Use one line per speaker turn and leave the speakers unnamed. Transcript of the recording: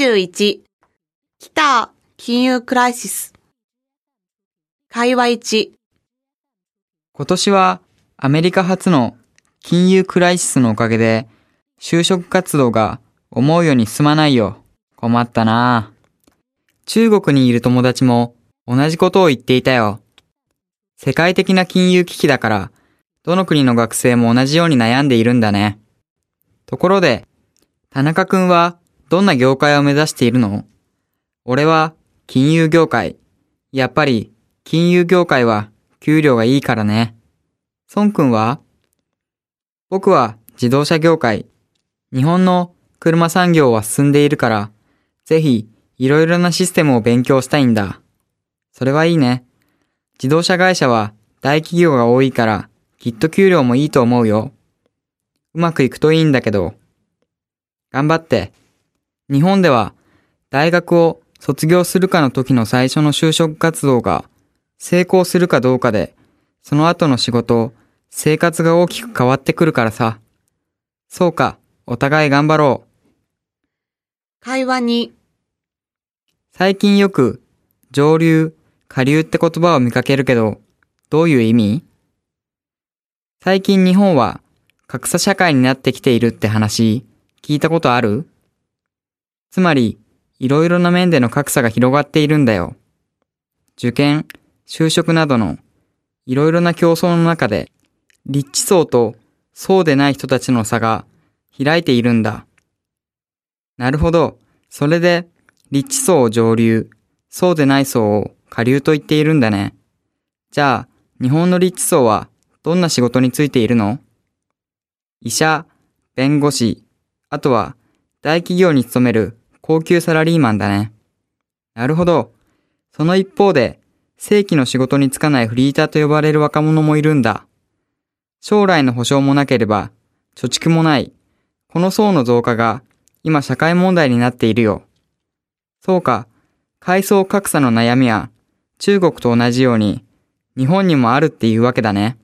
21来た金融クライシス会話1
今年はアメリカ初の金融クライシスのおかげで就職活動が思うように進まないよ。困ったな中国にいる友達も同じことを言っていたよ。世界的な金融危機だから、どの国の学生も同じように悩んでいるんだね。ところで、田中くんはどんな業界を目指しているの？俺は金融業界。やっぱり金融業界は給料がいいからね。孫くんは？僕は自動車業界。日本の車産業は進んでいるから、ぜひいろいろなシステムを勉強したいんだ。それはいいね。自動車会社は大企業が多いから、きっと給料もいいと思うよ。うまくいくといいんだけど。頑張って。日本では大学を卒業するかの時の最初の就職活動が成功するかどうかで、その後の仕事、生活が大きく変わってくるからさ。そうか、お互い頑張ろう。
会話2
最近よく上流、下流って言葉を見かけるけど、どういう意味？最近日本は格差社会になってきているって話、聞いたことある？つまり、いろいろな面での格差が広がっているんだよ。受験、就職などのいろいろな競争の中で、立地層とそうでない人たちの差が開いているんだ。なるほど。それで、立地層を上流、そうでない層を下流と言っているんだね。じゃあ、日本の立地層はどんな仕事についているの？医者、弁護士、あとは大企業に勤める高級サラリーマンだね。なるほど。その一方で、正規の仕事に就かないフリーターと呼ばれる若者もいるんだ。将来の保証もなければ、貯蓄もない。この層の増加が今社会問題になっているよ。そうか、階層格差の悩みは中国と同じように日本にもあるっていうわけだね。